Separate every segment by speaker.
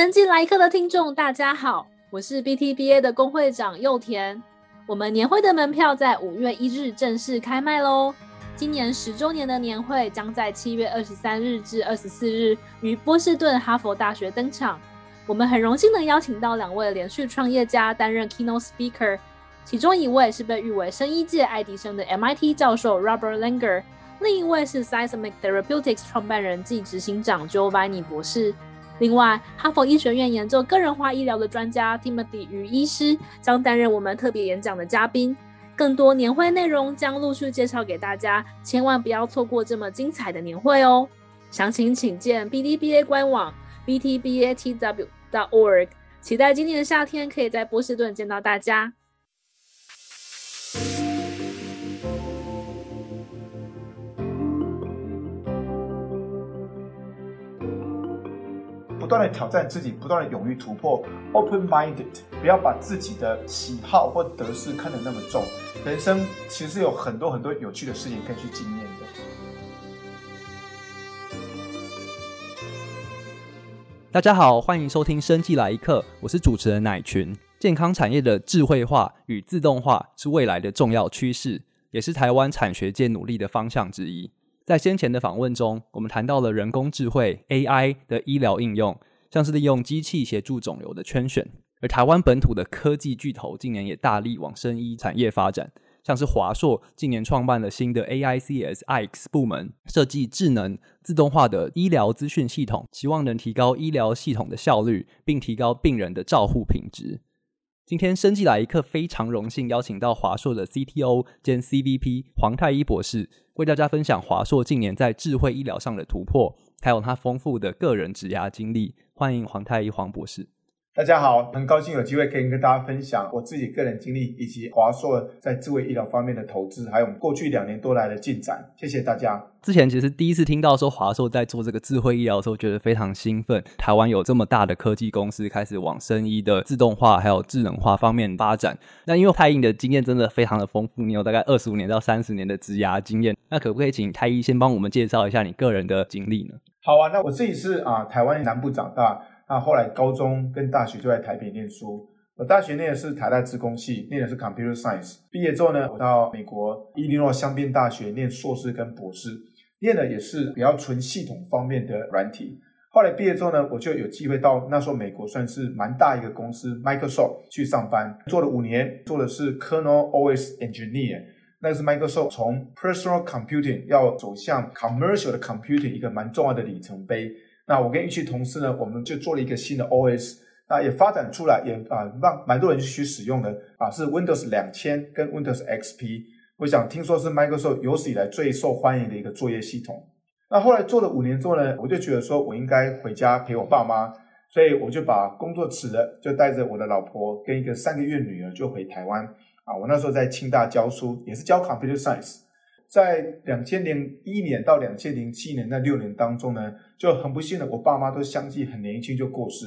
Speaker 1: 生技来客的听众，大家好，我是 BTBA 的工会长柚田。我们年会的门票在五月一日正式开卖喽。今年十周年的年会将在七月二十三日至二十四日于波士顿哈佛大学登场。我们很荣幸能邀请到两位连续创业家担任 keynote speaker，其中一位是被誉为生医界爱迪生的 MIT 教授 Robert Langer，另一位是 Seismic Therapeutics 创办人暨执行长 Giovanni 博士。另外，哈佛医学院研究个人化医疗的专家 Timothy 于医师将担任我们特别演讲的嘉宾。更多年会内容将陆续介绍给大家，千万不要错过这么精彩的年会哦！详情请见 BDBA 官网 btbatw.org。期待今年的夏天可以在波士顿见到大家。
Speaker 2: 断的挑战自己，不断的勇于突破，open-minded，不要把自己的喜好或得失看得那么重。人生其实有很多很多有趣的事情可以去经验的。
Speaker 3: 大家好，欢迎收听《生计来一课》，我是主持人乃群。健康产业的智慧化与自动化是未来的重要趋势，也是台湾产学界努力的方向之一。在先前的访问中，我们谈到了人工智慧 AI 的医疗应用，像是利用机器协助肿瘤的圈选。而台湾本土的科技巨头近年也大力往生医产业发展，像是华硕近年创办了新的 AICS iX 部门，设计智能自动化的医疗资讯系统，希望能提高医疗系统的效率，并提高病人的照护品质。今天生技来一课非常荣幸邀请到华硕的 CTO 兼 CVP 黄太一博士，为大家分享华硕近年在智慧医疗上的突破，还有他丰富的个人职涯经历。欢迎黄太一黄博士。
Speaker 2: 大家好，很高兴有机会可以跟大家分享我自己个人经历，以及华硕在智慧医疗方面的投资，还有我们过去两年多来的进展。谢谢大家。
Speaker 3: 之前其实第一次听到说华硕在做这个智慧医疗的时候，觉得非常兴奋。台湾有这么大的科技公司开始往生医的自动化还有智能化方面发展。那因为太一的经验真的非常的丰富，你有大概二十五年到三十年的职涯经验。那可不可以请太医先帮我们介绍一下你个人的经历呢？
Speaker 2: 好啊，那我自己是啊台湾南部长大。那后来高中跟大学就在台北念书。我大学念的是台大资工系，念的是 Computer Science。毕业之后呢，我到美国伊利诺香槟大学念硕士跟博士，念的也是比较纯系统方面的软体。后来毕业之后呢，我就有机会到那时候美国算是蛮大一个公司 Microsoft 去上班，做了五年，做的是 Kernel OS Engineer。那是 Microsoft 从 Personal Computing 要走向 Commercial 的 Computing 一个蛮重要的里程碑。那我跟一群同事呢，我们就做了一个新的 OS，那也发展出来，也啊让蛮多人去使用的啊，是 Windows 两千跟 Windows XP。我想听说是 Microsoft 有史以来最受欢迎的一个作业系统。那后来做了五年之后呢，我就觉得说我应该回家陪我爸妈，所以我就把工作辞了，就带着我的老婆跟一个三个月女儿就回台湾。啊，我那时候在清大教书，也是教 Computer Science。在两千零一年到两千零七年那六年当中呢，就很不幸的，我爸妈都相继很年轻就过世。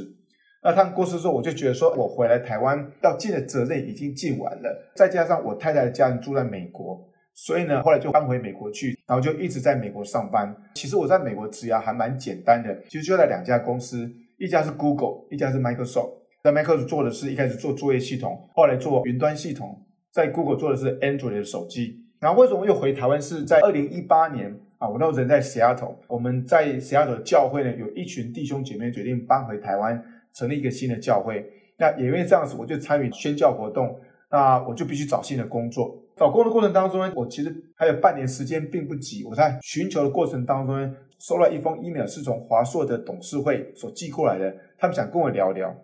Speaker 2: 那他们过世之后，我就觉得说，我回来台湾要尽的责任已经尽完了。再加上我太太的家人住在美国，所以呢，后来就搬回美国去，然后就一直在美国上班。其实我在美国职涯还蛮简单的，其实就在两家公司，一家是 Google，一家是 Microsoft。在 Microsoft 做的是一开始做作业系统，后来做云端系统，在 Google 做的是 Android 的手机。然后为什么又回台湾？是在二零一八年啊，我那时候人在西雅图，我们在西雅图教会呢，有一群弟兄姐妹决定搬回台湾，成立一个新的教会。那也因为这样子，我就参与宣教活动，那我就必须找新的工作。找工作过程当中呢，我其实还有半年时间，并不急。我在寻求的过程当中呢，收到一封 email，是从华硕的董事会所寄过来的，他们想跟我聊聊。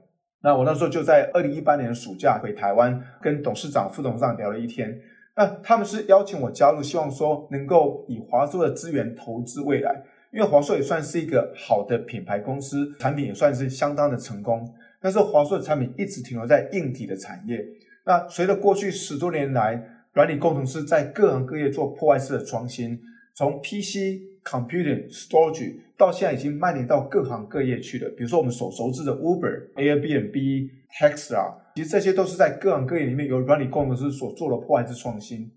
Speaker 2: 那我那时候就在二零一八年的暑假回台湾，跟董事长、副董事长聊了一天。那他们是邀请我加入，希望说能够以华硕的资源投资未来，因为华硕也算是一个好的品牌公司，产品也算是相当的成功。但是华硕的产品一直停留在硬体的产业。那随着过去十多年来，软体工程师在各行各业做破坏式的创新，从 PC、Computing、Storage 到现在已经蔓延到各行各业去了。比如说我们所熟知的 Uber、Airbnb、Tesla。其实这些都是在各行各业里面由软体工程师所做的破坏式创新。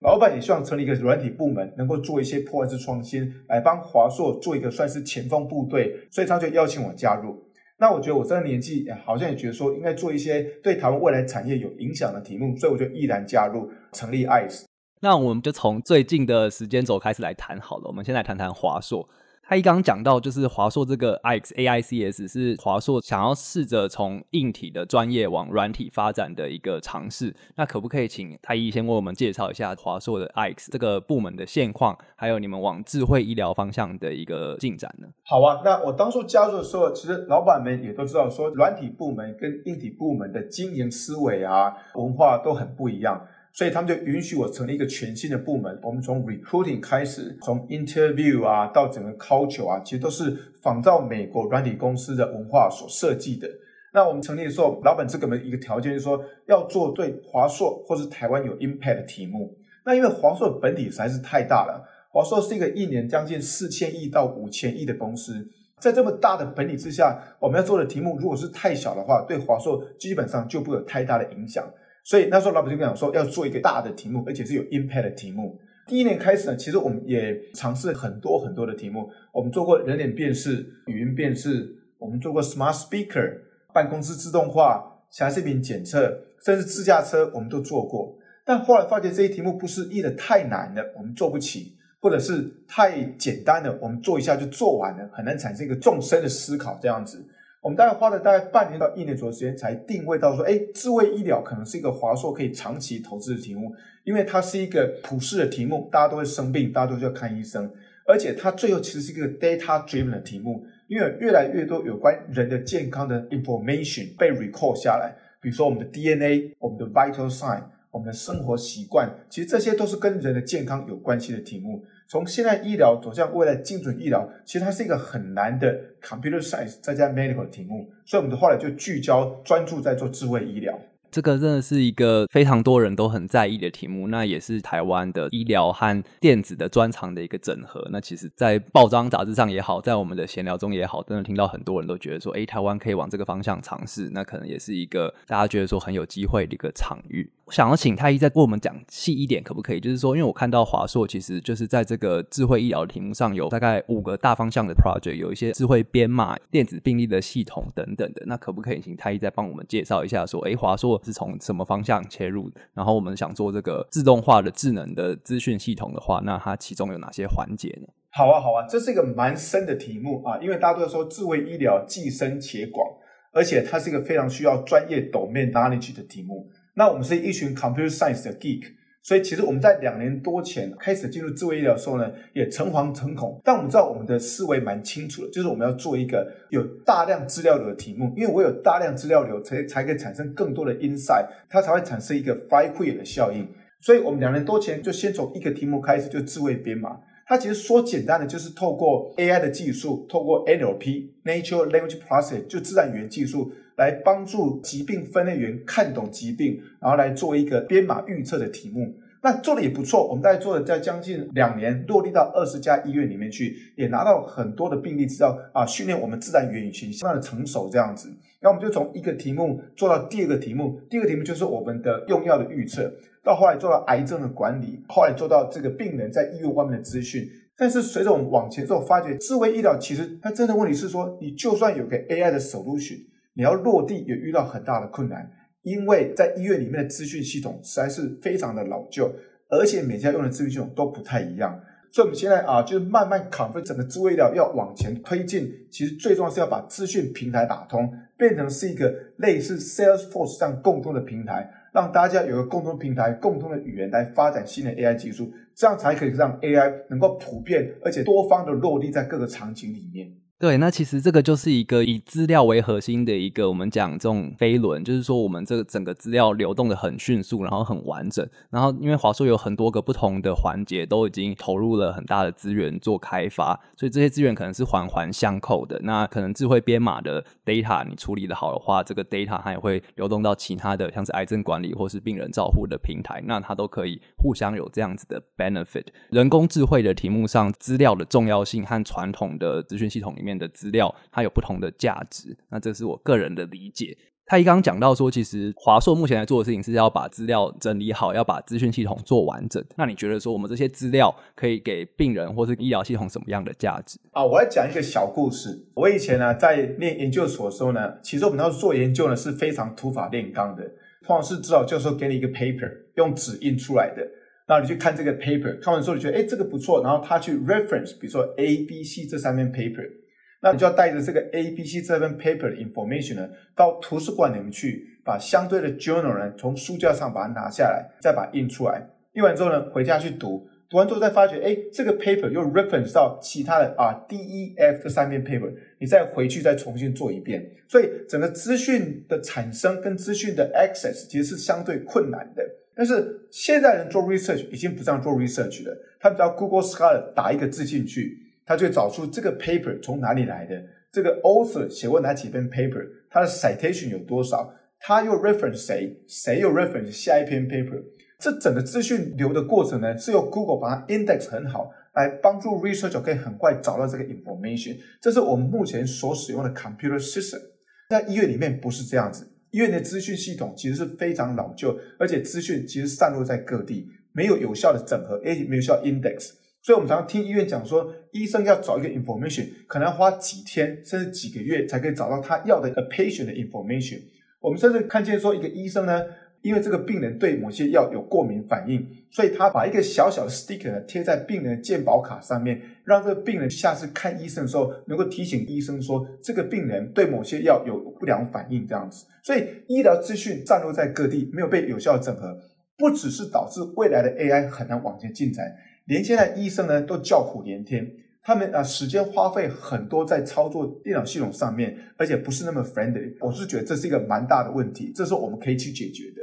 Speaker 2: 老板也希望成立一个软体部门，能够做一些破坏式创新，来帮华硕做一个算是前锋部队，所以他就邀请我加入。那我觉得我这个年纪好像也觉得说应该做一些对台湾未来产业有影响的题目，所以我就毅然加入成立 ICE。
Speaker 3: 那我们就从最近的时间轴开始来谈好了。我们先来谈谈华硕。他一刚讲到，就是华硕这个 IXAICS 是华硕想要试着从硬体的专业往软体发展的一个尝试。那可不可以请太一先为我们介绍一下华硕的 IX 这个部门的现况，还有你们往智慧医疗方向的一个进展呢？
Speaker 2: 好啊，那我当初加入的时候，其实老板们也都知道，说软体部门跟硬体部门的经营思维啊、文化都很不一样。所以他们就允许我成立一个全新的部门。我们从 recruiting 开始，从 interview 啊到整个 culture 啊，其实都是仿照美国软体公司的文化所设计的。那我们成立的时候，老板这个一个条件就是说，要做对华硕或是台湾有 impact 的题目。那因为华硕的本体实在是太大了，华硕是一个一年将近四千亿到五千亿的公司，在这么大的本体之下，我们要做的题目如果是太小的话，对华硕基本上就不有太大的影响。所以那时候老板就跟我说，要做一个大的题目，而且是有 impact 的题目。第一年开始呢，其实我们也尝试很多很多的题目。我们做过人脸辨识、语音辨识，我们做过 smart speaker、办公室自动化、瑕疵品检测，甚至自驾车，我们都做过。但后来发觉这些题目不是译的太难了，我们做不起；或者是太简单了，我们做一下就做完了，很难产生一个纵深的思考这样子。我们大概花了大概半年到一年左右时间，才定位到说，哎，智慧医疗可能是一个华硕可以长期投资的题目，因为它是一个普世的题目，大家都会生病，大家都需要看医生，而且它最后其实是一个 data driven 的题目，因为越来越多有关人的健康的 information 被 record 下来，比如说我们的 DNA、我们的 vital sign、我们的生活习惯，其实这些都是跟人的健康有关系的题目。从现在医疗走向未来精准医疗，其实它是一个很难的 computer science 再加 medical 的题目，所以我们的后来就聚焦专注在做智慧医疗。
Speaker 3: 这个真的是一个非常多人都很在意的题目，那也是台湾的医疗和电子的专长的一个整合。那其实，在报章杂志上也好，在我们的闲聊中也好，真的听到很多人都觉得说，诶，台湾可以往这个方向尝试，那可能也是一个大家觉得说很有机会的一个场域。想要请太医再跟我们讲细一点，可不可以？就是说，因为我看到华硕其实就是在这个智慧医疗的题目上有大概五个大方向的 project，有一些智慧编码、电子病历的系统等等的。那可不可以请太医再帮我们介绍一下，说，诶，华硕是从什么方向切入？然后我们想做这个自动化的智能的资讯系统的话，那它其中有哪些环节呢？
Speaker 2: 好啊，好啊，这是一个蛮深的题目啊，因为大家都说智慧医疗既深且广，而且它是一个非常需要专业 domain knowledge 的题目。那我们是一群 computer science 的 geek，所以其实我们在两年多前开始进入智慧医疗的时候呢，也诚惶诚恐。但我们知道我们的思维蛮清楚的，就是我们要做一个有大量资料流的题目，因为我有大量资料流，才才可以产生更多的 insight，它才会产生一个 flywheel 的效应。所以我们两年多前就先从一个题目开始，就智慧编码。它其实说简单的，就是透过 AI 的技术，透过 NLP（Natural Language Processing） 就自然语言技术。来帮助疾病分类员看懂疾病，然后来做一个编码预测的题目。那做的也不错，我们大概做了在将近两年，落地到二十家医院里面去，也拿到很多的病例资料啊，训练我们自然语言引擎相当的成熟这样子。那我们就从一个题目做到第二个题目，第二个题目就是我们的用药的预测，到后来做到癌症的管理，后来做到这个病人在医院外面的资讯。但是随着我们往前之后，发觉智慧医疗其实它真的问题是说，你就算有个 AI 的首入训。你要落地也遇到很大的困难，因为在医院里面的资讯系统实在是非常的老旧，而且每家用的资讯系统都不太一样。所以我们现在啊，就是慢慢 convert 整个智慧医疗要往前推进，其实最重要是要把资讯平台打通，变成是一个类似 Salesforce 这样共通的平台，让大家有个共同平台、共同的语言来发展新的 AI 技术，这样才可以让 AI 能够普遍而且多方的落地在各个场景里面。
Speaker 3: 对，那其实这个就是一个以资料为核心的一个，我们讲这种飞轮，就是说我们这个整个资料流动的很迅速，然后很完整。然后因为华硕有很多个不同的环节，都已经投入了很大的资源做开发，所以这些资源可能是环环相扣的。那可能智慧编码的 data 你处理的好的话，这个 data 它也会流动到其他的，像是癌症管理或是病人照护的平台，那它都可以互相有这样子的 benefit。人工智慧的题目上，资料的重要性和传统的资讯系统里面。面的资料，它有不同的价值。那这是我个人的理解。他一刚刚讲到说，其实华硕目前来做的事情是要把资料整理好，要把资讯系统做完整。那你觉得说，我们这些资料可以给病人或是医疗系统什么样的价值？
Speaker 2: 啊，我来讲一个小故事。我以前呢，在念研究所的时候呢，其实我们要做研究呢是非常土法炼钢的。通常是指导教授给你一个 paper，用纸印出来的，然后你去看这个 paper，看完之后你觉得哎这个不错，然后他去 reference，比如说 A、B、C 这三篇 paper。那你就要带着这个 A、B、C 这份 paper 的 information 呢，到图书馆里面去，把相对的 journal 呢从书架上把它拿下来，再把它印出来。印完之后呢，回家去读，读完之后再发觉，哎，这个 paper 又 reference 到其他的啊 D、E、F 这三篇 paper，你再回去再重新做一遍。所以整个资讯的产生跟资讯的 access 其实是相对困难的。但是现在人做 research 已经不这样做 research 了，他只要 Google Scholar 打一个字进去。他就找出这个 paper 从哪里来的，这个 author 写过哪几篇 paper，他的 citation 有多少，他又 reference 谁，谁又 reference 下一篇 paper，这整个资讯流的过程呢，是由 Google 把它 index 很好，来帮助 researcher 可以很快找到这个 information。这是我们目前所使用的 computer system。在医院里面不是这样子，医院的资讯系统其实是非常老旧，而且资讯其实散落在各地，没有有效的整合，也没有效 index。所以，我们常常听医院讲说，医生要找一个 information，可能要花几天甚至几个月才可以找到他要的 a patient 的 information。我们甚至看见说，一个医生呢，因为这个病人对某些药有过敏反应，所以他把一个小小的 sticker 贴在病人的健保卡上面，让这个病人下次看医生的时候能够提醒医生说，这个病人对某些药有不良反应这样子。所以，医疗资讯散落在各地，没有被有效整合，不只是导致未来的 AI 很难往前进展。连现在医生呢都叫苦连天，他们啊时间花费很多在操作电脑系统上面，而且不是那么 friendly。我是觉得这是一个蛮大的问题，这是我们可以去解决的。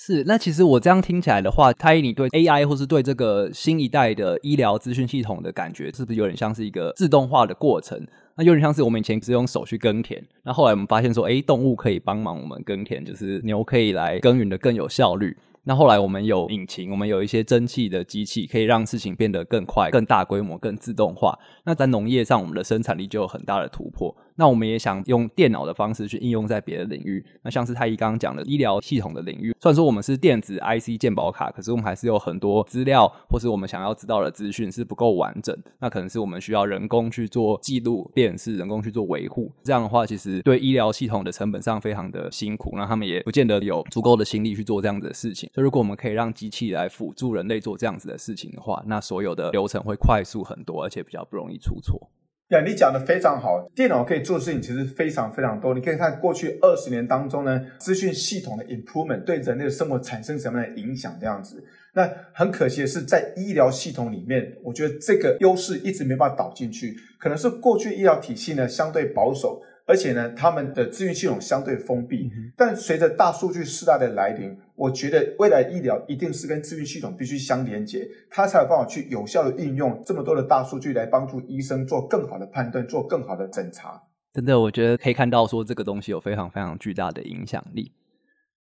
Speaker 3: 是，那其实我这样听起来的话，太一你对 AI 或是对这个新一代的医疗资讯系统的感觉，是不是有点像是一个自动化的过程？那有点像是我们以前只用手去耕田，那后来我们发现说，诶，动物可以帮忙我们耕田，就是牛可以来耕耘的更有效率。那后来我们有引擎，我们有一些蒸汽的机器，可以让事情变得更快、更大规模、更自动化。那在农业上，我们的生产力就有很大的突破。那我们也想用电脑的方式去应用在别的领域。那像是太一刚刚讲的医疗系统的领域，虽然说我们是电子 IC 健保卡，可是我们还是有很多资料或是我们想要知道的资讯是不够完整。那可能是我们需要人工去做记录、辨识，人工去做维护。这样的话，其实对医疗系统的成本上非常的辛苦。那他们也不见得有足够的心力去做这样子的事情。所以，如果我们可以让机器来辅助人类做这样子的事情的话，那所有的流程会快速很多，而且比较不容易出错。
Speaker 2: 呀，你讲的非常好。电脑可以做的事情其实非常非常多。你可以看过去二十年当中呢，资讯系统的 improvement 对人类的生活产生什么样的影响？这样子，那很可惜的是，在医疗系统里面，我觉得这个优势一直没办法导进去，可能是过去医疗体系呢相对保守。而且呢，他们的资讯系统相对封闭。但随着大数据时代的来临，我觉得未来医疗一定是跟资讯系统必须相连接，它才有办法去有效的运用这么多的大数据来帮助医生做更好的判断，做更好的诊查。
Speaker 3: 真的，我觉得可以看到说这个东西有非常非常巨大的影响力。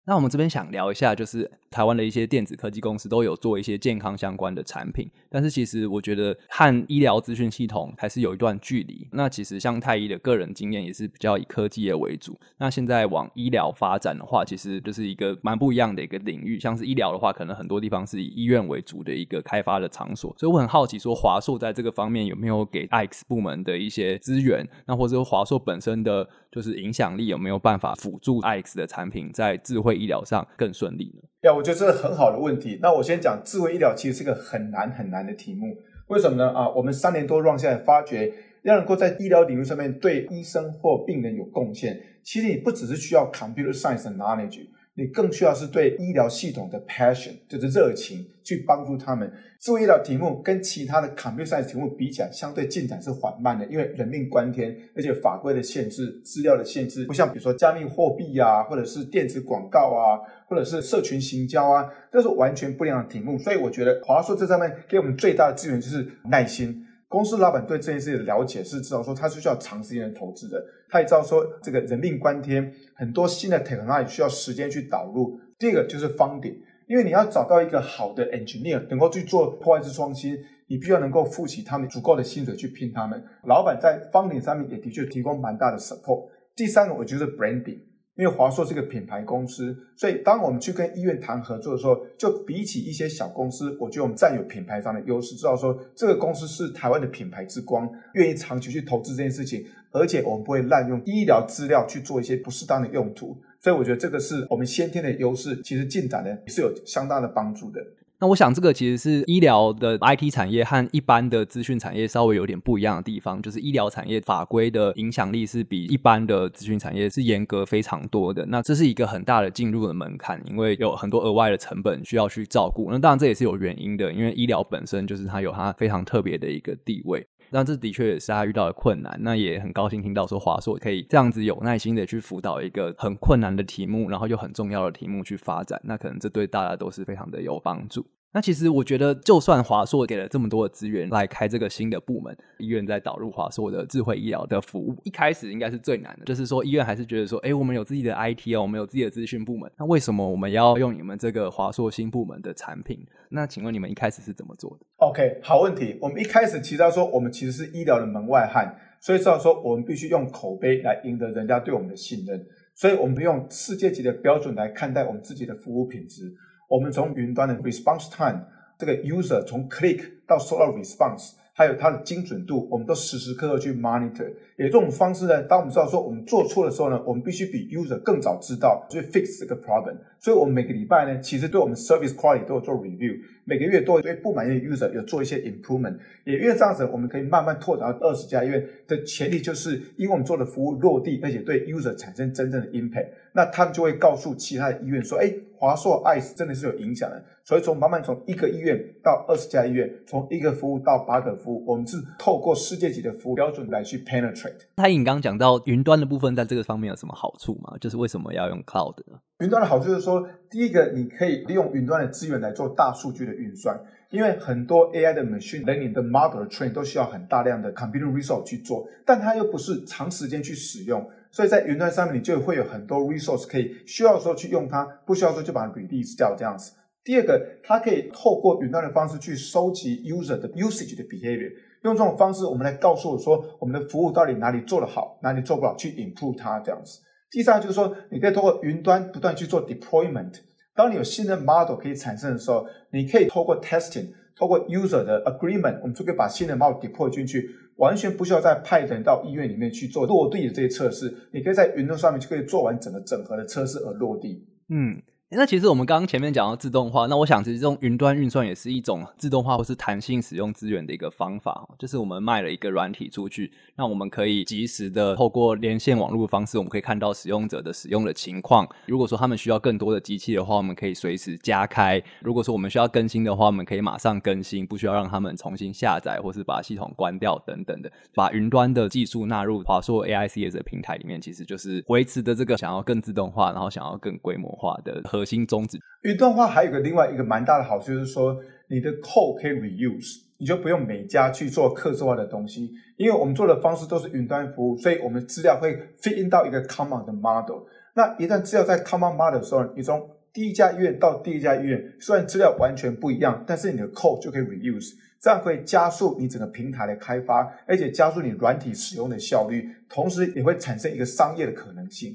Speaker 3: 那我们这边想聊一下，就是台湾的一些电子科技公司都有做一些健康相关的产品，但是其实我觉得和医疗资讯系统还是有一段距离。那其实像太医的个人经验也是比较以科技业为主。那现在往医疗发展的话，其实就是一个蛮不一样的一个领域。像是医疗的话，可能很多地方是以医院为主的一个开发的场所。所以我很好奇，说华硕在这个方面有没有给 X 部门的一些资源？那或者说华硕本身的就是影响力有没有办法辅助 IX 的产品在智慧医疗上更顺利呢？
Speaker 2: 呀，我觉得这是很好的问题。那我先讲智慧医疗，其实是个很难很难的题目。为什么呢？啊，我们三年多 run 下来，发觉要能够在医疗领域上面对医生或病人有贡献，其实你不只是需要 computer science 的 knowledge。你更需要是对医疗系统的 passion，就是热情，去帮助他们。智慧医疗题目跟其他的 computer science 题目比起来，相对进展是缓慢的，因为人命关天，而且法规的限制、资料的限制，不像比如说加密货币啊，或者是电子广告啊，或者是社群行销啊，这是完全不一样的题目。所以我觉得华硕这上面给我们最大的资源就是耐心。公司老板对这件事的了解是知道说，他是需要长时间的投资的。他也知道说，这个人命关天，很多新的 technology 需要时间去导入。第二个就是 funding，因为你要找到一个好的 engineer 能够去做破坏式创新，你必须要能够付起他们足够的薪水去聘他们。老板在 funding 上面也的确提供蛮大的 support。第三个，我觉得 branding。因为华硕是个品牌公司，所以当我们去跟医院谈合作的时候，就比起一些小公司，我觉得我们占有品牌上的优势，知道说这个公司是台湾的品牌之光，愿意长期去投资这件事情，而且我们不会滥用医疗资料去做一些不适当的用途，所以我觉得这个是我们先天的优势，其实进展呢是有相当的帮助的。
Speaker 3: 那我想，这个其实是医疗的 IT 产业和一般的资讯产业稍微有点不一样的地方，就是医疗产业法规的影响力是比一般的资讯产业是严格非常多的。那这是一个很大的进入的门槛，因为有很多额外的成本需要去照顾。那当然这也是有原因的，因为医疗本身就是它有它非常特别的一个地位。那这的确也是他遇到的困难。那也很高兴听到说华硕可以这样子有耐心的去辅导一个很困难的题目，然后又很重要的题目去发展。那可能这对大家都是非常的有帮助。那其实我觉得，就算华硕给了这么多的资源来开这个新的部门，医院在导入华硕的智慧医疗的服务，一开始应该是最难的。就是说，医院还是觉得说，哎，我们有自己的 IT 哦，我们有自己的资讯部门，那为什么我们要用你们这个华硕新部门的产品？那请问你们一开始是怎么做的
Speaker 2: ？OK，好问题。我们一开始提到说，我们其实是医疗的门外汉，所以知道说，我们必须用口碑来赢得人家对我们的信任，所以我们用世界级的标准来看待我们自己的服务品质。我们从云端的 response time，这个 user 从 click 到收到 response，还有它的精准度，我们都时时刻刻去 monitor。也这种方式呢，当我们知道说我们做错的时候呢，我们必须比 user 更早知道，去 fix 这个 problem。所以，我们每个礼拜呢，其实对我们 service quality 都有做 review，每个月都会对不满意的 user 有做一些 improvement。也因为这样子，我们可以慢慢拓展到二十家医院的前提，就是因为我们做的服务落地，而且对 user 产生真正的 impact，那他们就会告诉其他的医院说，哎。华硕 ICE 真的是有影响的，所以从慢慢从一个医院到二十家医院，从一个服务到八个服务，我们是透过世界级的服务标准来去 penetrate。
Speaker 3: 他你刚刚讲到云端的部分，在这个方面有什么好处吗？就是为什么要用 cloud 呢？
Speaker 2: 云端的好处就是说，第一个你可以利用云端的资源来做大数据的运算，因为很多 AI 的 machine learning 的 model train 都需要很大量的 computer resource 去做，但它又不是长时间去使用。所以在云端上面，你就会有很多 resource 可以需要的时候去用它，不需要的时候就把它 release 掉这样子。第二个，它可以透过云端的方式去收集 user 的 usage 的 behavior，用这种方式我们来告诉我说我们的服务到底哪里做得好，哪里做不好，去 improve 它这样子。第三个就是说，你可以透过云端不断去做 deployment。当你有新的 model 可以产生的时候，你可以透过 testing，透过 user 的 agreement，我们就可以把新的 model deploy 进去。完全不需要再派人到医院里面去做落地的这些测试，你可以在云端上面就可以做完整个整合的测试而落地。
Speaker 3: 嗯。那其实我们刚刚前面讲到自动化，那我想其实这种云端运算也是一种自动化或是弹性使用资源的一个方法。就是我们卖了一个软体出去，那我们可以及时的透过连线网络的方式，我们可以看到使用者的使用的情况。如果说他们需要更多的机器的话，我们可以随时加开；如果说我们需要更新的话，我们可以马上更新，不需要让他们重新下载或是把系统关掉等等的。把云端的技术纳入华硕 AICS 的平台里面，其实就是维持的这个想要更自动化，然后想要更规模化的。核心宗旨。
Speaker 2: 云端化还有个另外一个蛮大的好处，就是说你的 code 可以 reuse，你就不用每家去做客制化的东西，因为我们做的方式都是云端服务，所以我们资料会 fit in 到一个 common 的 model。那一旦资料在 common model 的时候，你从第一家医院到第一家医院，虽然资料完全不一样，但是你的 code 就可以 reuse，这样会加速你整个平台的开发，而且加速你软体使用的效率，同时也会产生一个商业的可能性。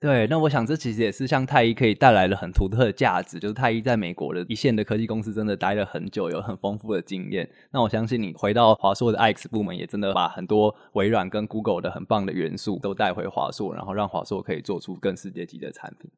Speaker 3: 对，那我想这其实也是像太一可以带来了很独特的价值，就是太一在美国的一线的科技公司真的待了很久，有很丰富的经验。那我相信你回到华硕的 IX 部门，也真的把很多微软跟 Google 的很棒的元素都带回华硕，然后让华硕可以做出更世界级的产品。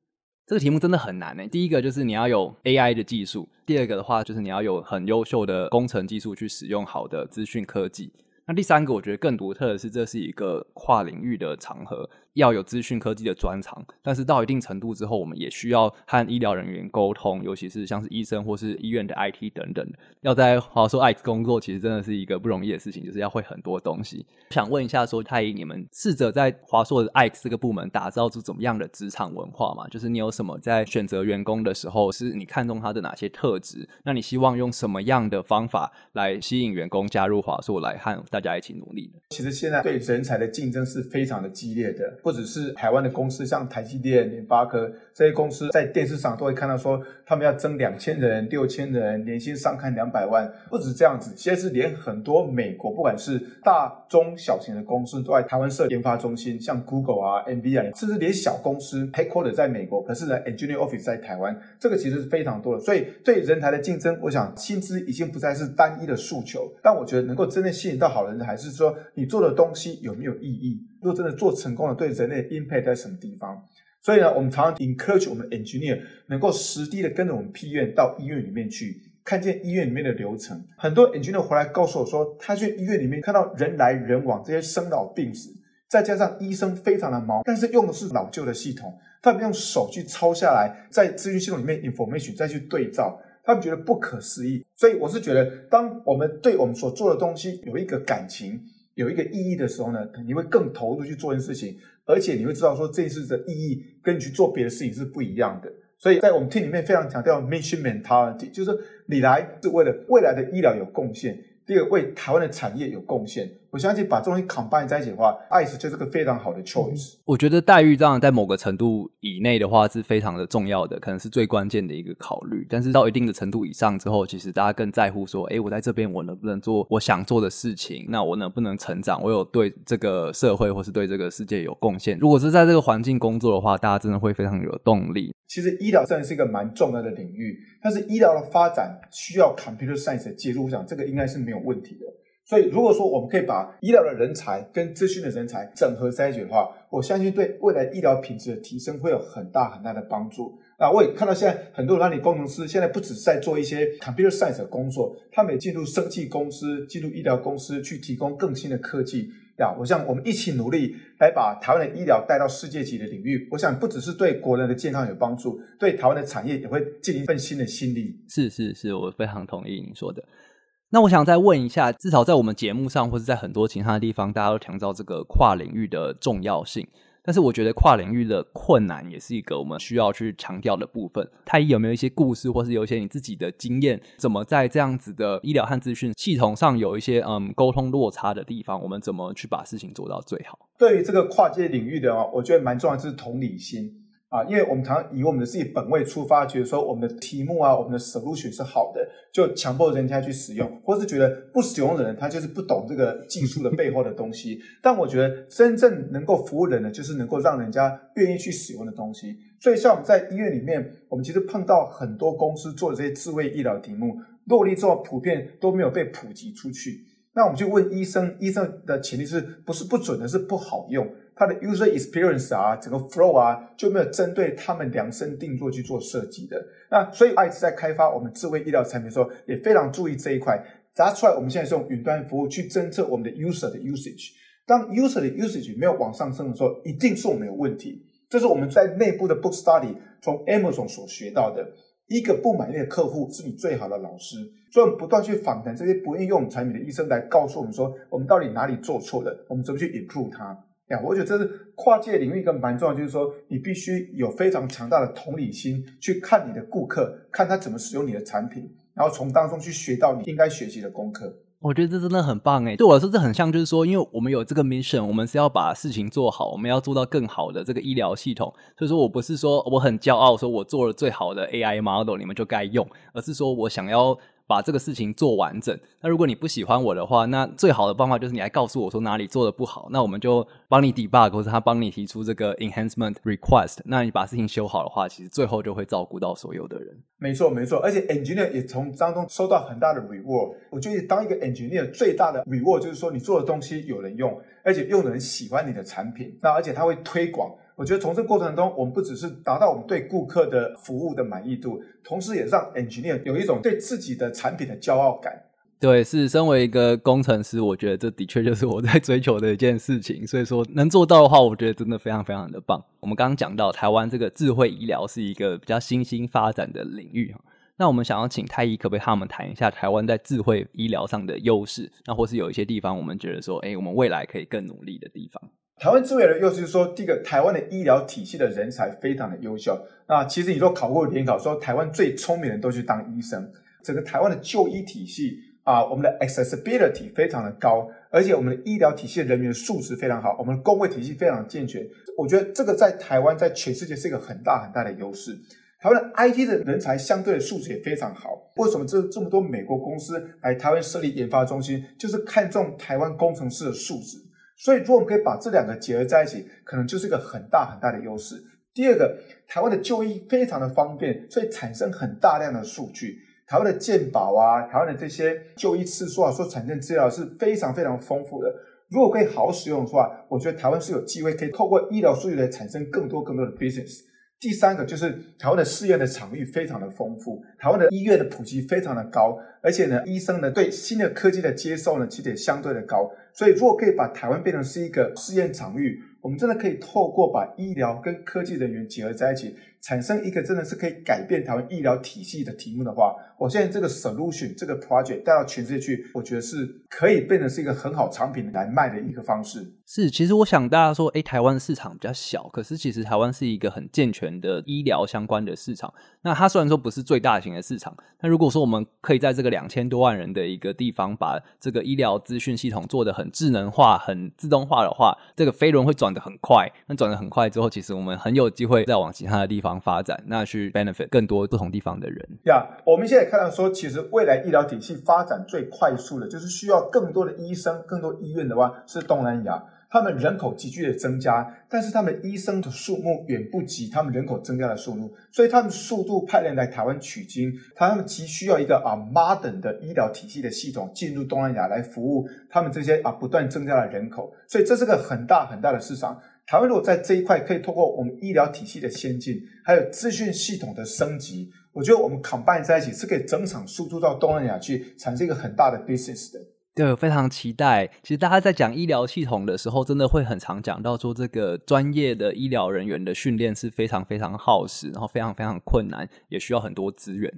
Speaker 3: 这个题目真的很难呢。第一个就是你要有 AI 的技术，第二个的话就是你要有很优秀的工程技术去使用好的资讯科技。那第三个，我觉得更独特的是，这是一个跨领域的场合。要有资讯科技的专长，但是到一定程度之后，我们也需要和医疗人员沟通，尤其是像是医生或是医院的 IT 等等。要在华硕 IX 工作，其实真的是一个不容易的事情，就是要会很多东西。想问一下说，太一，你们试着在华硕的 IX 这个部门打造出怎么样的职场文化吗？就是你有什么在选择员工的时候，是你看中他的哪些特质？那你希望用什么样的方法来吸引员工加入华硕，来和大家一起努力呢。
Speaker 2: 其实现在对人才的竞争是非常的激烈的，不只是台湾的公司，像台积电、联发科这些公司，在电视上都会看到说他们要征两千人、六千人，年薪上看两百万。不止这样子，现在是连很多美国不管是大中小型的公司都在台湾设研发中心，像 Google 啊、NVIDIA，甚至连小公司 headquarter 在美国，可是呢，engineer office 在台湾，这个其实是非常多的。所以对人才的竞争，我想薪资已经不再是单一的诉求，但我觉得能够真正吸引到好人才，还是说你做的东西有没有意义？如果真的做成功了，对人类 impact 在什么地方？所以呢，我们常常 encourage 我们 engineer 能够实地的跟着我们 P 院到医院里面去，看见医院里面的流程。很多 engineer 回来告诉我说，他去医院里面看到人来人往，这些生老病死，再加上医生非常的忙，但是用的是老旧的系统，他们用手去抄下来，在资讯系统里面 information 再去对照。他们觉得不可思议，所以我是觉得，当我们对我们所做的东西有一个感情、有一个意义的时候呢，你会更投入去做一件事情，而且你会知道说这一次的意义跟你去做别的事情是不一样的。所以在我们 team 里面非常强调 mission mentality，就是你来是为了未来的医疗有贡献，第二个为台湾的产业有贡献。我相信把这东西 combine 在一起的话，ICE 就是个非常好的 choice。
Speaker 3: 我觉得待遇这样在某个程度以内的话是非常的重要的，可能是最关键的一个考虑。但是到一定的程度以上之后，其实大家更在乎说，哎，我在这边我能不能做我想做的事情？那我能不能成长？我有对这个社会或是对这个世界有贡献？如果是在这个环境工作的话，大家真的会非常有动力。
Speaker 2: 其实医疗真的是一个蛮重要的领域，但是医疗的发展需要 computer science 的介入，我想这个应该是没有问题的。所以，如果说我们可以把医疗的人才跟资讯的人才整合在一起的话，我相信对未来医疗品质的提升会有很大很大的帮助。啊，我也看到现在很多软体工程师现在不只是在做一些 computer science 的工作，他们也进入生技公司、进入医疗公司去提供更新的科技。呀，我想我们一起努力来把台湾的医疗带到世界级的领域。我想不只是对国人的健康有帮助，对台湾的产业也会尽一份新的心力。
Speaker 3: 是是是，我非常同意你说的。那我想再问一下，至少在我们节目上，或者在很多其他的地方，大家都强调这个跨领域的重要性。但是我觉得跨领域的困难也是一个我们需要去强调的部分。太医有没有一些故事，或是有一些你自己的经验，怎么在这样子的医疗和资讯系统上有一些嗯沟通落差的地方，我们怎么去把事情做到最好？
Speaker 2: 对于这个跨界领域的话，我觉得蛮重要的是同理心。啊，因为我们常以我们的自己本位出发，觉得说我们的题目啊，我们的 solution 是好的，就强迫人家去使用，或是觉得不使用的人他就是不懂这个技术的背后的东西。但我觉得真正能够服务人的，就是能够让人家愿意去使用的东西。所以像我们在医院里面，我们其实碰到很多公司做的这些智慧医疗题目，落地之后普遍都没有被普及出去。那我们就问医生，医生的前提是不是不准，而是不好用。它的 user experience 啊，整个 flow 啊，就没有针对他们量身定做去做设计的。那所以，ICE 在开发我们智慧医疗产品的时候，也非常注意这一块。拿出来，我们现在是用云端服务去侦测我们的 user 的 usage。当 user 的 usage 没有往上升的时候，一定是我们有问题。这是我们在内部的 book study 从 Amazon 所学到的。一个不满意的客户是你最好的老师，所以我们不断去访谈这些不愿意用我们产品的医生，来告诉我们说，我们到底哪里做错了，我们怎么去 improve 它。呀，我觉得这是跨界领域一个蛮重要，就是说你必须有非常强大的同理心，去看你的顾客，看他怎么使用你的产品，然后从当中去学到你应该学习的功课。
Speaker 3: 我觉得这真的很棒诶，对我来说这很像，就是说，因为我们有这个 mission，我们是要把事情做好，我们要做到更好的这个医疗系统。所以说我不是说我很骄傲，说我做了最好的 AI model，你们就该用，而是说我想要。把这个事情做完整。那如果你不喜欢我的话，那最好的方法就是你来告诉我说哪里做的不好，那我们就帮你 debug，或者他帮你提出这个 enhancement request。那你把事情修好的话，其实最后就会照顾到所有的人。
Speaker 2: 没错，没错。而且 engineer 也从当中收到很大的 reward。我觉得当一个 engineer 最大的 reward 就是说你做的东西有人用，而且用的人喜欢你的产品，那而且他会推广。我觉得从这个过程中，我们不只是达到我们对顾客的服务的满意度，同时也让 engineer 有一种对自己的产品的骄傲感。
Speaker 3: 对，是身为一个工程师，我觉得这的确就是我在追求的一件事情。所以说能做到的话，我觉得真的非常非常的棒。我们刚刚讲到台湾这个智慧医疗是一个比较新兴发展的领域，那我们想要请太医可不可以和我们谈一下台湾在智慧医疗上的优势？那或是有一些地方我们觉得说，哎，我们未来可以更努力的地方。
Speaker 2: 台湾智慧的优势是说，第一个，台湾的医疗体系的人才非常的优秀。那其实你说考过联考，说台湾最聪明的人都去当医生。整个台湾的就医体系啊，我们的 accessibility 非常的高，而且我们的医疗体系的人员素质非常好，我们的工位体系非常健全。我觉得这个在台湾，在全世界是一个很大很大的优势。台湾的 IT 的人才相对的素质也非常好。为什么这这么多美国公司来台湾设立研发中心，就是看中台湾工程师的素质。所以，如果我们可以把这两个结合在一起，可能就是一个很大很大的优势。第二个，台湾的就医非常的方便，所以产生很大量的数据。台湾的健保啊，台湾的这些就医次数啊，所产生资料是非常非常丰富的。如果可以好好使用的话，我觉得台湾是有机会可以透过医疗数据来产生更多更多的 business。第三个就是台湾的试验的场域非常的丰富，台湾的医院的普及非常的高，而且呢，医生呢对新的科技的接受呢其实也相对的高，所以如果可以把台湾变成是一个试验场域，我们真的可以透过把医疗跟科技人员结合在一起。产生一个真的是可以改变台湾医疗体系的题目的话，我现在这个 solution 这个 project 带到全世界去，我觉得是可以变成是一个很好产品来卖的一个方式。
Speaker 3: 是，其实我想大家说，哎，台湾市场比较小，可是其实台湾是一个很健全的医疗相关的市场。那它虽然说不是最大型的市场，那如果说我们可以在这个两千多万人的一个地方，把这个医疗资讯系统做得很智能化、很自动化的话，这个飞轮会转得很快。那转得很快之后，其实我们很有机会再往其他的地方。发展，那去 benefit 更多不同地方的人。
Speaker 2: 呀，yeah, 我们现在看到说，其实未来医疗体系发展最快速的，就是需要更多的医生、更多医院的话，是东南亚。他们人口急剧的增加，但是他们医生的数目远不及他们人口增加的数目，所以他们速度派人来台湾取经，他们急需要一个啊 modern 的医疗体系的系统进入东南亚来服务他们这些啊不断增加的人口，所以这是个很大很大的市场。台湾如果在这一块可以透过我们医疗体系的先进，还有资讯系统的升级，我觉得我们 combine 在一起是可以整场输出到东南亚去，产生一个很大的 business 的。
Speaker 3: 对，非常期待。其实大家在讲医疗系统的时候，真的会很常讲到说，这个专业的医疗人员的训练是非常非常耗时，然后非常非常困难，也需要很多资源。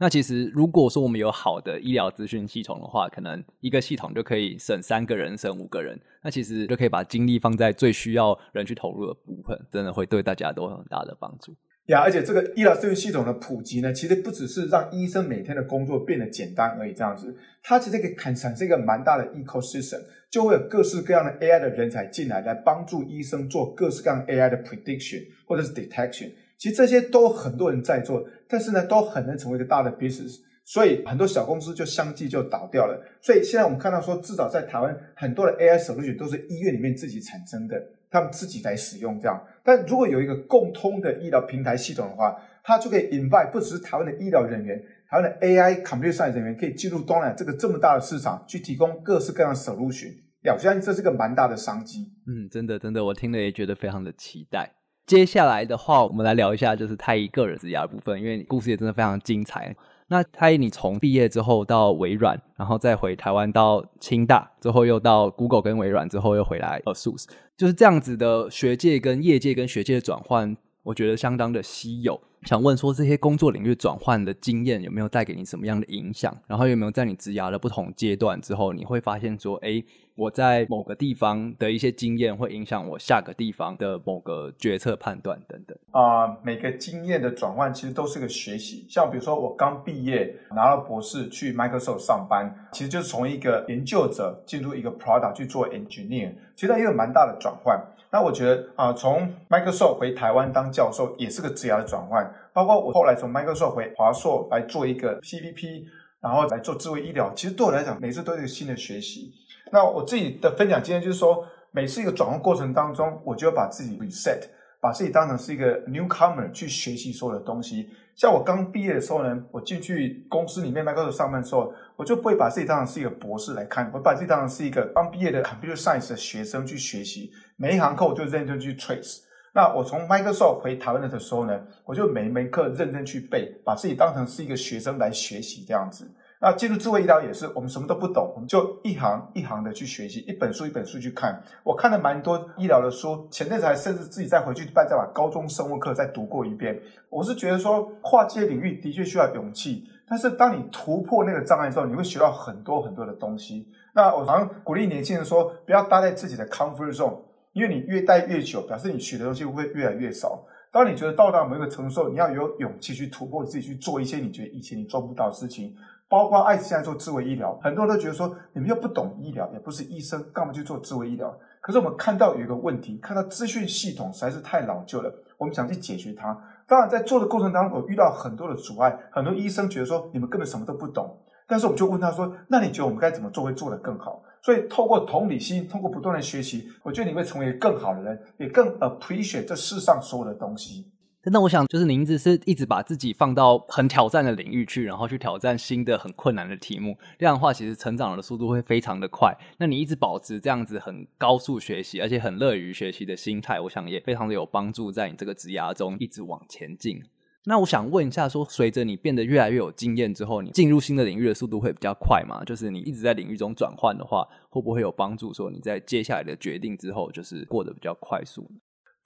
Speaker 3: 那其实如果说我们有好的医疗资讯系统的话，可能一个系统就可以省三个人，省五个人。那其实就可以把精力放在最需要人去投入的部分，真的会对大家都很大的帮助。
Speaker 2: 呀，而且这个医疗资讯系统的普及呢，其实不只是让医生每天的工作变得简单而已，这样子，它其实可以产生一个蛮大的 ecosystem，就会有各式各样的 AI 的人才进来，来帮助医生做各式各样 AI 的 prediction 或者是 detection。其实这些都很多人在做，但是呢，都很难成为一个大的 business，所以很多小公司就相继就倒掉了。所以现在我们看到说，至少在台湾，很多的 AI solution 都是医院里面自己产生的。他们自己来使用这样，但如果有一个共通的医疗平台系统的话，它就可以 invite 不只是台湾的医疗人员，台湾的 AI computer science 人员可以进入东南亚这个这么大的市场，去提供各式各样的 solution。我相信这是个蛮大的商机。
Speaker 3: 嗯，真的真的，我听了也觉得非常的期待。接下来的话，我们来聊一下就是太一个人职涯的部分，因为故事也真的非常精彩。那他以，你从毕业之后到微软，然后再回台湾到清大，之后又到 Google 跟微软，之后又回来 ASUS，就是这样子的学界跟业界跟学界的转换，我觉得相当的稀有。想问说，这些工作领域转换的经验有没有带给你什么样的影响？然后有没有在你职涯的不同阶段之后，你会发现说，哎，我在某个地方的一些经验会影响我下个地方的某个决策判断等等。
Speaker 2: 啊、每个经验的转换其实都是个学习。像比如说我刚毕业拿了博士去 Microsoft 上班，其实就是从一个研究者进入一个 product 去做 engineer，其实它也有蛮大的转换。那我觉得啊、从 Microsoft 回台湾当教授也是个职涯的转换。包括我后来从 Microsoft 回华硕来做一个 PVP，然后来做智慧医疗，其实对我来讲，每次都是一个新的学习。那我自己的分享经验就是说，每次一个转换过程当中，我就要把自己 reset，把自己当成是一个 newcomer 去学习所有的东西。像我刚毕业的时候呢，我进去公司里面 Microsoft 上班的时候，我就不会把自己当成是一个博士来看，我把自己当成是一个刚毕业的 computer science 的学生去学习，每一堂课我就认真去 trace。那我从 Microsoft 回台湾的时候呢，我就每一门课认真去背，把自己当成是一个学生来学习这样子。那进入智慧医疗也是，我们什么都不懂，我们就一行一行的去学习，一本书一本书去看。我看了蛮多医疗的书，前阵子还甚至自己再回去再再把高中生物课再读过一遍。我是觉得说，跨界领域的确需要勇气，但是当你突破那个障碍之后，你会学到很多很多的东西。那我常鼓励年轻人说，不要待在自己的 comfort zone。因为你越待越久，表示你学的东西会越来越少。当你觉得到达某一个程度，你要有勇气去突破自己，去做一些你觉得以前你做不到的事情。包括爱现在做智慧医疗，很多人都觉得说你们又不懂医疗，也不是医生，干嘛去做智慧医疗？可是我们看到有一个问题，看到资讯系统实在是太老旧了，我们想去解决它。当然，在做的过程当中，我遇到很多的阻碍，很多医生觉得说你们根本什么都不懂。但是我们就问他说：“那你觉得我们该怎么做会做得更好？”所以透过同理心，通过不断的学习，我觉得你会成为更好的人，也更 appreciate 这世上所有的东西。
Speaker 3: 那我想，就是您一直是一直把自己放到很挑战的领域去，然后去挑战新的很困难的题目。这样的话，其实成长的速度会非常的快。那你一直保持这样子很高速学习，而且很乐于学习的心态，我想也非常的有帮助，在你这个职涯中一直往前进。那我想问一下说，说随着你变得越来越有经验之后，你进入新的领域的速度会比较快吗？就是你一直在领域中转换的话，会不会有帮助？说你在接下来的决定之后，就是过得比较快速？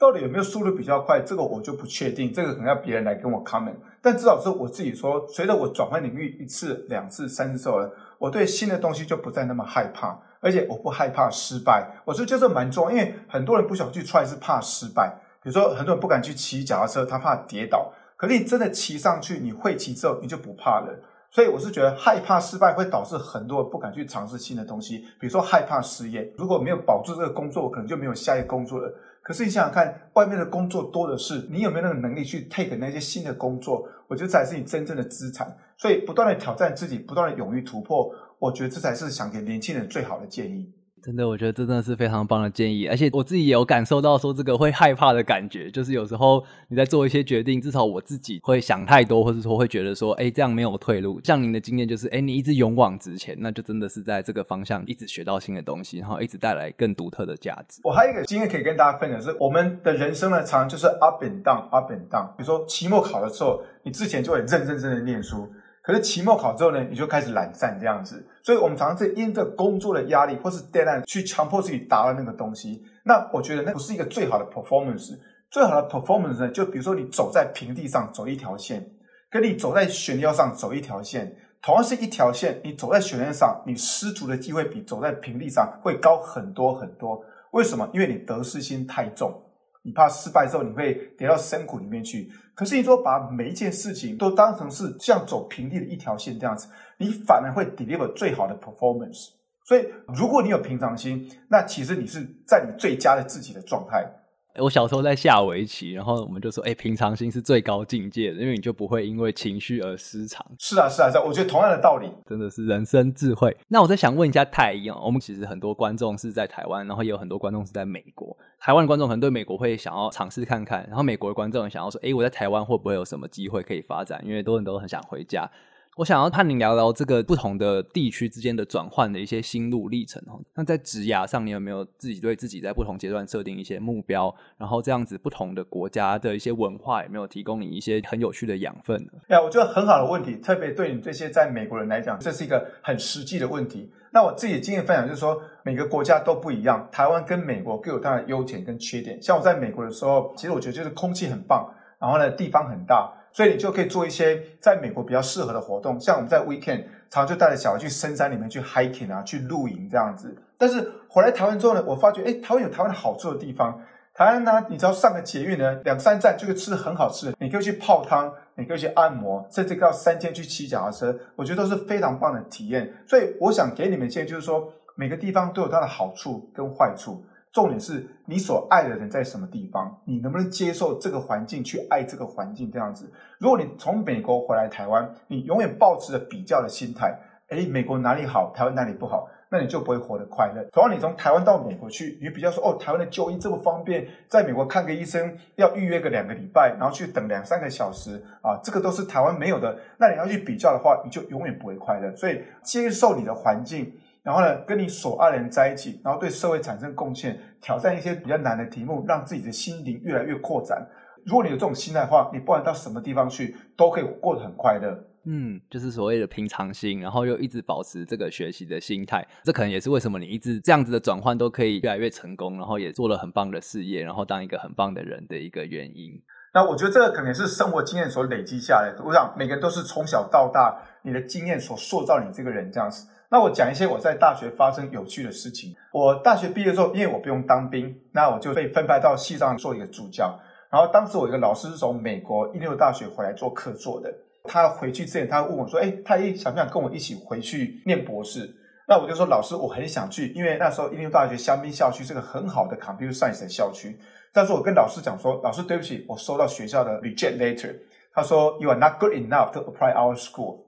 Speaker 2: 到底有没有速度比较快？这个我就不确定，这个可能要别人来跟我 comment。但至少是我自己说，随着我转换领域一次、两次、三次之后，我对新的东西就不再那么害怕，而且我不害怕失败。我觉得这蛮重要，因为很多人不想去 try 是怕失败。比如说，很多人不敢去骑脚踏车，他怕跌倒。可是你真的骑上去，你会骑之后，你就不怕了。所以我是觉得害怕失败会导致很多人不敢去尝试新的东西。比如说害怕失业，如果没有保住这个工作，我可能就没有下一个工作了。可是你想想看，外面的工作多的是，你有没有那个能力去 take 那些新的工作？我觉得才是你真正的资产。所以不断的挑战自己，不断的勇于突破，我觉得这才是想给年轻人最好的建议。
Speaker 3: 真的，我觉得这真的是非常棒的建议，而且我自己也有感受到说这个会害怕的感觉，就是有时候你在做一些决定，至少我自己会想太多，或者说会觉得说，哎，这样没有退路。像您的经验就是，哎，你一直勇往直前，那就真的是在这个方向一直学到新的东西，然后一直带来更独特的价值。
Speaker 2: 我还有一个经验可以跟大家分享是，我们的人生呢，常常就是 up and down，up and down。比如说期末考的时候，你之前就很认认真真的念书。可是期末考之后呢，你就开始懒散这样子，所以我们常常是因着工作的压力或是 deadline 去强迫自己达到那个东西。那我觉得那不是一个最好的 performance。最好的 performance 呢，就比如说你走在平地上走一条线，跟你走在悬崖上走一条线，同样是一条线，你走在悬崖上，你失足的机会比走在平地上会高很多很多。为什么？因为你得失心太重。你怕失败之后你会跌到深谷里面去，可是你说把每一件事情都当成是像走平地的一条线这样子，你反而会 deliver 最好的 performance。所以如果你有平常心，那其实你是在你最佳的自己的状态。
Speaker 3: 我小时候在下围棋，然后我们就说，哎，平常心是最高境界的，因为你就不会因为情绪而失常。
Speaker 2: 是啊，是啊，是啊，我觉得同样的道理，
Speaker 3: 真的是人生智慧。那我再想问一下太医啊，我们其实很多观众是在台湾，然后也有很多观众是在美国。台湾的观众可能对美国会想要尝试看看，然后美国的观众想要说，哎，我在台湾会不会有什么机会可以发展？因为多人都很想回家。我想要和您聊聊这个不同的地区之间的转换的一些心路历程哦。那在职涯上，你有没有自己对自己在不同阶段设定一些目标？然后这样子不同的国家的一些文化有没有提供你一些很有趣的养分呢？
Speaker 2: 哎，我觉得很好的问题，特别对你这些在美国人来讲，这是一个很实际的问题。那我自己的经验分享就是说，每个国家都不一样，台湾跟美国各有它的优点跟缺点。像我在美国的时候，其实我觉得就是空气很棒，然后呢，地方很大。所以你就可以做一些在美国比较适合的活动，像我们在 weekend 常常就带着小孩去深山里面去 hiking 啊，去露营这样子。但是回来台湾之后呢，我发觉，诶，台湾有台湾的好处的地方。台湾呢，你只要上个捷运呢，两三站就可以吃很好吃的，你可以去泡汤，你可以去按摩，甚至到三天去骑脚踏车，我觉得都是非常棒的体验。所以我想给你们建议就是说，每个地方都有它的好处跟坏处。重点是你所爱的人在什么地方，你能不能接受这个环境去爱这个环境这样子。如果你从美国回来台湾，你永远抱持着比较的心态，诶，美国哪里好，台湾哪里不好，那你就不会活得快乐。同样，你从台湾到美国去，你比较说哦，台湾的就医这么方便，在美国看个医生要预约个两个礼拜，然后去等两三个小时啊，这个都是台湾没有的。那你要去比较的话，你就永远不会快乐。所以接受你的环境。然后呢，跟你所爱的人在一起，然后对社会产生贡献，挑战一些比较难的题目，让自己的心灵越来越扩展。如果你有这种心态的话，你不管到什么地方去，都可以过得很快乐。
Speaker 3: 嗯，就是所谓的平常心，然后又一直保持这个学习的心态，这可能也是为什么你一直这样子的转换都可以越来越成功，然后也做了很棒的事业，然后当一个很棒的人的一个原因。
Speaker 2: 那我觉得这个可能是生活经验所累积下来的。我想每个都是从小到大，你的经验所塑造你这个人这样子。那我讲一些我在大学发生有趣的事情。我大学毕业之后，因为我不用当兵，那我就被分派到系上做一个助教。然后当时我一个老师是从美国伊利诺大学回来做客座的。他回去之前，他问我说：“哎，他一想不想跟我一起回去念博士？”那我就说：“老师，我很想去，因为那时候伊利诺大学香槟校区是个很好的 computer science 的校区。但是我跟老师讲说：‘老师，对不起，我收到学校的 reject letter。’他说：‘You are not good enough to apply our school。’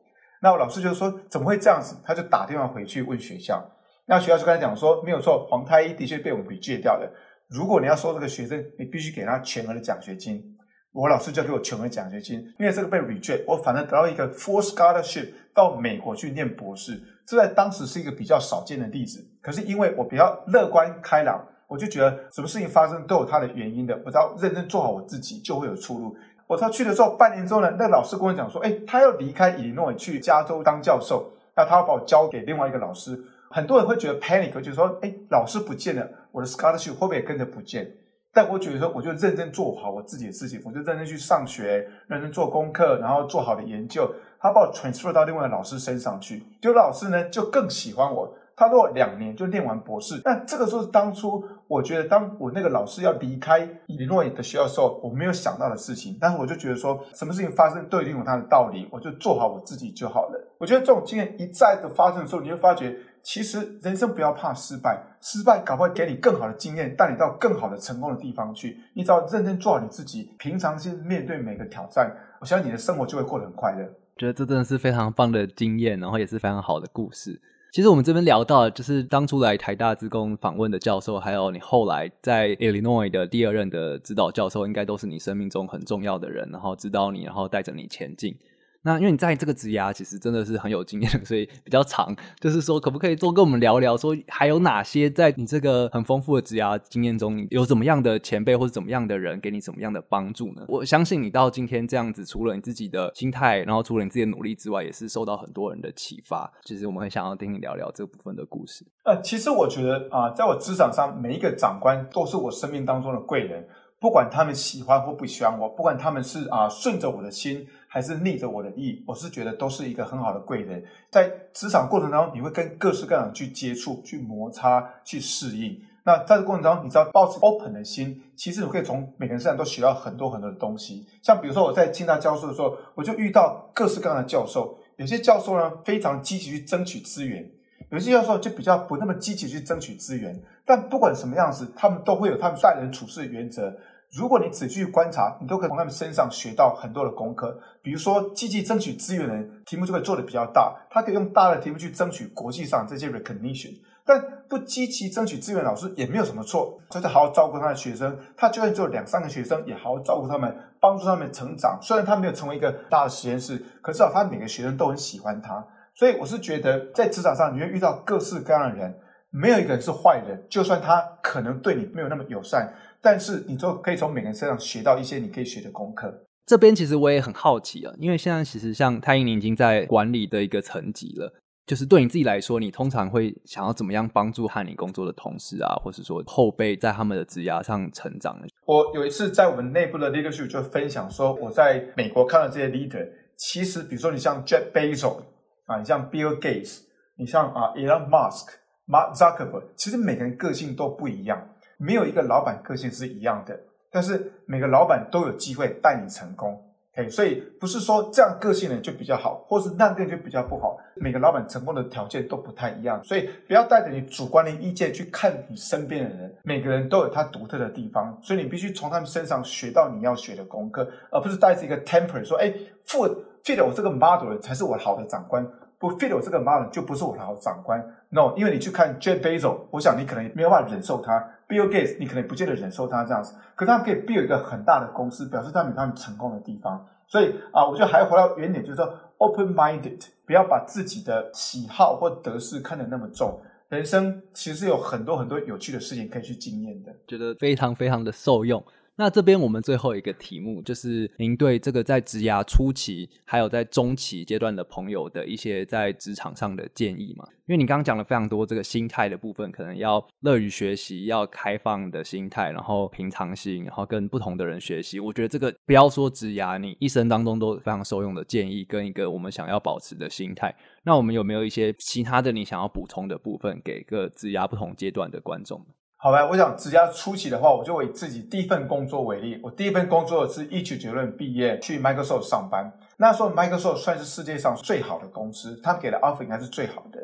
Speaker 2: 那我老师就说：‘怎么会这样子？’他就打电话回去问学校。那学校就跟他讲说：‘没有错，黄太一的确被我们 reject 掉了。如果你要收这个学生，你必须给他全额的奖学金。’我老师就给我全额奖学金，因为这个被 reject，我反正得到一个 full scholarship 到美国去念博士。这在当时是一个比较少见的例子，可是因为我比较乐观开朗，我就觉得什么事情发生都有它的原因的。我只要认真做好我自己，就会有出路。我他去的时候，半年之后呢，那老师跟我讲说，哎，他要离开伊利诺去加州当教授，那他要把我交给另外一个老师。很多人会觉得 panic，就是说，哎，老师不见了，我的 scholarship 会不会也跟着不见？但我觉得说，我就认真做好我自己的事情，我就认真去上学，认真做功课，然后做好的研究。他把我 transfer 到另外的老师身上去，就老师呢就更喜欢我。他如果两年就念完博士，那这个就是当初我觉得，当我那个老师要离开伊利诺伊的学校的时候，我没有想到的事情。但是我就觉得说，什么事情发生都一定有它的道理，我就做好我自己就好了。我觉得这种经验一再的发生的时候，你会发觉，其实人生不要怕失败，失败搞不好给你更好的经验，带你到更好的成功的地方去。你只要认真做好你自己，平常心面对每个挑战，我相信你的生活就会过得很快乐。
Speaker 3: 觉得这真的是非常棒的经验，然后也是非常好的故事。其实我们这边聊到，就是当初来台大资工访问的教授，还有你后来在 Illinois 的第二任的指导教授，应该都是你生命中很重要的人，然后指导你，然后带着你前进。那因为你在这个职涯其实真的是很有经验的，所以比较长。就是说，可不可以多跟我们聊聊，说还有哪些在你这个很丰富的职涯经验中，有怎么样的前辈或者怎么样的人给你怎么样的帮助呢？我相信你到今天这样子，除了你自己的心态，然后除了你自己的努力之外，也是受到很多人的启发。其实我们很想要听你聊聊这部分的故事。
Speaker 2: 呃，其实我觉得啊，在我职场上，每一个长官都是我生命当中的贵人，不管他们喜欢或不喜欢我，不管他们是啊顺着我的心。还是逆着我的意，我是觉得都是一个很好的贵人。在职场过程当中，你会跟各式各样的去接触、去摩擦、去适应。那在这过程当中，你知道保持 open 的心，其实你可以从每个人身上都学到很多很多的东西。像比如说我在清大教授的时候，我就遇到各式各样的教授。有些教授呢非常积极去争取资源，有些教授就比较不那么积极去争取资源。但不管什么样子，他们都会有他们待人处事的原则。如果你仔细去观察，你都可以从他们身上学到很多的功课。比如说，积极争取资源的人，题目就会做得比较大，他可以用大的题目去争取国际上这些 recognition。但不积极争取资源，老师也没有什么错，就是好好照顾他的学生。他就算只有两三个学生，也好好照顾他们，帮助他们成长。虽然他没有成为一个大的实验室，可至少他每个学生都很喜欢他。所以我是觉得，在职场上你会遇到各式各样的人，没有一个人是坏人，就算他可能对你没有那么友善。但是你就可以从每个人身上学到一些你可以学的功课。
Speaker 3: 这边其实我也很好奇啊，因为现在其实像太英，你已经在管理的一个层级了，就是对你自己来说，你通常会想要怎么样帮助和你工作的同事啊，或是说后辈在他们的职涯上成长呢？
Speaker 2: 我有一次在我们内部的 leadership 就分享说，我在美国看到这些 leader，其实比如说你像 Jeff Bezos 啊，你像 Bill Gates，你像啊 Elon Musk、Mark Zuckerberg，其实每个人个性都不一样。没有一个老板个性是一样的，但是每个老板都有机会带你成功。OK，所以不是说这样个性的人就比较好，或是那个人就比较不好。每个老板成功的条件都不太一样，所以不要带着你主观的意见去看你身边的人。每个人都有他独特的地方，所以你必须从他们身上学到你要学的功课，而不是带着一个 temper 说：“哎，fit fit 我这个 model 才是我好的长官。”不 fit 我这个 model 就不是我的好长官，no，因为你去看 Jeff Bezos，我想你可能没有办法忍受他；Bill Gates，你可能不见得忍受他这样子。可他们可以 build 一个很大的公司，表示他们有他们成功的地方。所以啊，我觉得还要回到原点，就是说 open-minded，不要把自己的喜好或得失看得那么重。人生其实有很多很多有趣的事情可以去经验的，
Speaker 3: 觉得非常非常的受用。那这边我们最后一个题目，就是您对这个在职涯初期还有在中期阶段的朋友的一些在职场上的建议嘛？因为你刚刚讲了非常多这个心态的部分，可能要乐于学习，要开放的心态，然后平常心，然后跟不同的人学习。我觉得这个不要说职涯，你一生当中都非常受用的建议，跟一个我们想要保持的心态。那我们有没有一些其他的你想要补充的部分，给个职涯不同阶段的观众？
Speaker 2: 好吧，我想职涯初期的话，我就以自己第一份工作为例。我第一份工作是一九九六年毕业，去 Microsoft 上班。那时候 Microsoft 算是世界上最好的公司，他们给的 offer 应该是最好的。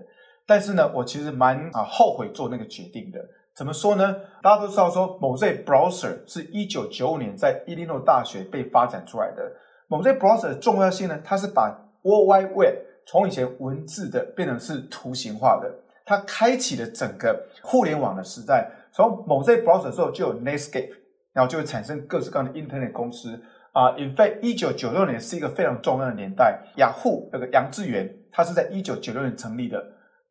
Speaker 2: 但是呢，我其实蛮啊后悔做那个决定的。怎么说呢？大家都知道说，Mosaic Browser 是一九九五年在伊利诺大学被发展出来的。Mosaic Browser 的重要性呢，它是把 World Wide Web 从以前文字的变成是图形化的，它开启了整个互联网的时代。从 Mosaic Browser 之后就有 Netscape，然后就会产生各式各样的 Internet 公司啊。In fact，一九九六年是一个非常重要的年代。雅虎那个杨致远，他是在一九九六年成立的。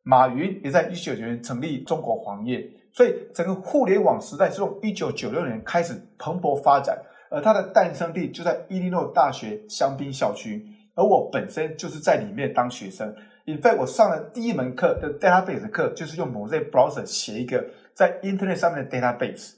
Speaker 2: 马云也在一九九六年成立中国黄页。所以整个互联网时代是从一九九六年开始蓬勃发展。而它的诞生地就在伊利诺大学香槟校区，而我本身就是在里面当学生。In fact，我上了第一门课的 database 课，就是用 Mosaic Browser 写一个。在 Internet 上面的 database，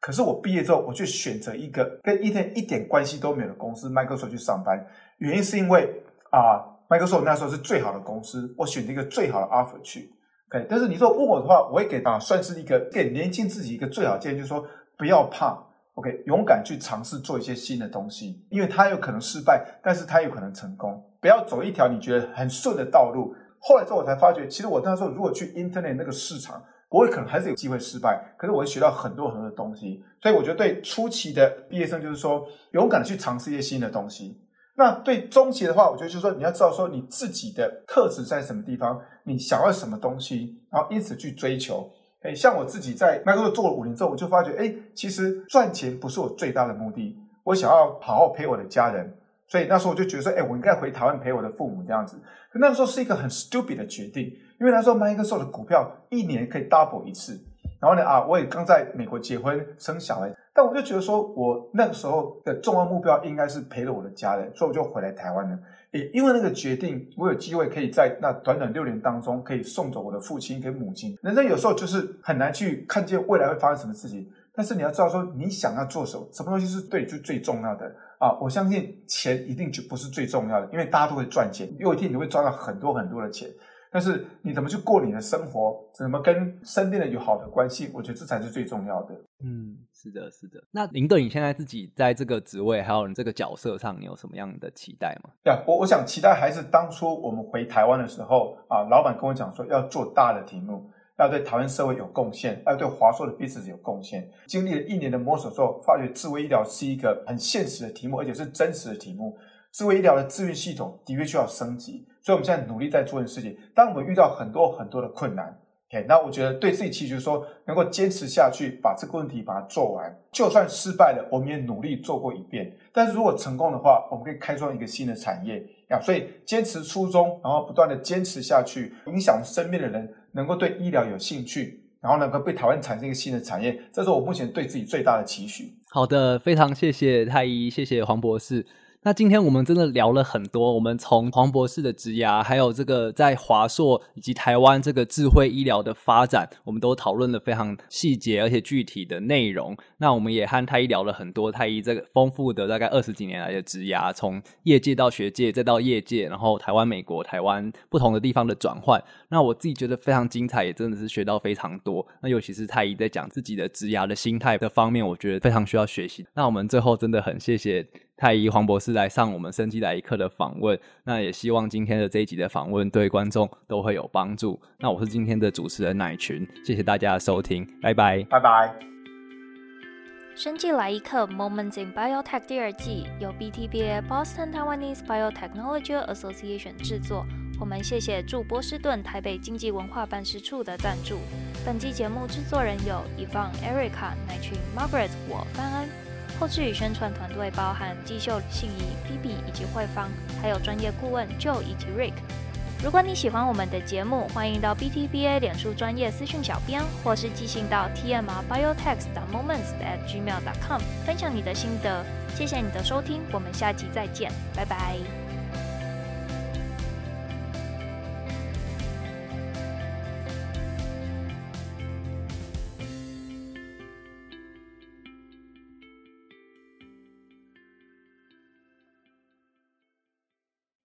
Speaker 2: 可是我毕业之后，我却选择一个跟 Internet 一点关系都没有的公司 Microsoft 去上班。原因是因为啊，Microsoft 那时候是最好的公司，我选择一个最好的 offer 去。OK，但是你说问我的话，我会给啊，算是一个给年轻自己一个最好建议，就是说不要怕，OK，勇敢去尝试做一些新的东西，因为它有可能失败，但是它有可能成功。不要走一条你觉得很顺的道路。后来之后我才发觉，其实我那时候如果去 Internet 那个市场。我也可能还是有机会失败，可是我会学到很多很多的东西，所以我觉得对初期的毕业生就是说，勇敢的去尝试一些新的东西。那对中期的话，我觉得就是说，你要知道说你自己的特质在什么地方，你想要什么东西，然后因此去追求。诶，像我自己在 Microsoft 做了五年之后，我就发觉，诶，其实赚钱不是我最大的目的，我想要好好陪我的家人。所以那时候我就觉得说，诶，我应该回台湾陪我的父母这样子。可那个时候是一个很 stupid 的决定。因为那时候 Microsoft 的股票一年可以 double 一次，然后呢啊，我也刚在美国结婚生小孩，但我就觉得说我那个时候的重要目标应该是陪了我的家人，所以我就回来台湾了。也因为那个决定，我有机会可以在那短短六年当中可以送走我的父亲跟母亲。人生有时候就是很难去看见未来会发生什么事情，但是你要知道说你想要做什么，什么东西是对你最最重要的啊！我相信钱一定就不是最重要的，因为大家都会赚钱，有一天你会赚到很多很多的钱。但是你怎么去过你的生活，怎么跟身边人有好的关系，我觉得这才是最重要的。
Speaker 3: 嗯，是的，是的。那林德你现在自己在这个职位还有你这个角色上，你有什么样的期待吗？
Speaker 2: 对啊，我我想期待还是当初我们回台湾的时候啊，老板跟我讲说要做大的题目，要对台湾社会有贡献，要对华硕的 business 有贡献。经历了一年的摸索之后，发觉智慧医疗是一个很现实的题目，而且是真实的题目。智慧医疗的资源系统的确需要升级。所以我们现在努力在做的事情。当我们遇到很多很多的困难，OK，那我觉得对自己期许说，能够坚持下去，把这个问题把它做完。就算失败了，我们也努力做过一遍。但是如果成功的话，我们可以开创一个新的产业啊。所以坚持初衷，然后不断的坚持下去，影响身边的人，能够对医疗有兴趣，然后能够被台湾产生一个新的产业，这是我目前对自己最大的期许。
Speaker 3: 好的，非常谢谢太医，谢谢黄博士。那今天我们真的聊了很多，我们从黄博士的职涯，还有这个在华硕以及台湾这个智慧医疗的发展，我们都讨论了非常细节而且具体的内容。那我们也和太医聊了很多太医这个丰富的大概二十几年来的职涯，从业界到学界再到业界，然后台湾、美国、台湾不同的地方的转换。那我自己觉得非常精彩，也真的是学到非常多。那尤其是太医在讲自己的职涯的心态的方面，我觉得非常需要学习。那我们最后真的很谢谢。太医黄博士来上我们生机来一课的访问，那也希望今天的这一集的访问对观众都会有帮助。那我是今天的主持人乃群，谢谢大家的收听，拜拜，
Speaker 2: 拜拜。
Speaker 4: 生机来一课 Moments in Biotech 第二季由 BTBA Boston Taiwanese Biotechnology Association 制作，我们谢谢驻波士顿台北经济文化办事处的赞助。本期节目制作人有 Yvonne、Erica、乃群、Margaret、我范安。后置与宣传团队包含季秀、信宜、Phoebe 以及慧芳，还有专业顾问 Joe 以及 Rick。如果你喜欢我们的节目，欢迎到 BTBA 脸书专业私讯小编，或是寄信到 TMR Biotech 的 Moments at Gmail.com 分享你的心得。谢谢你的收听，我们下集再见，拜拜。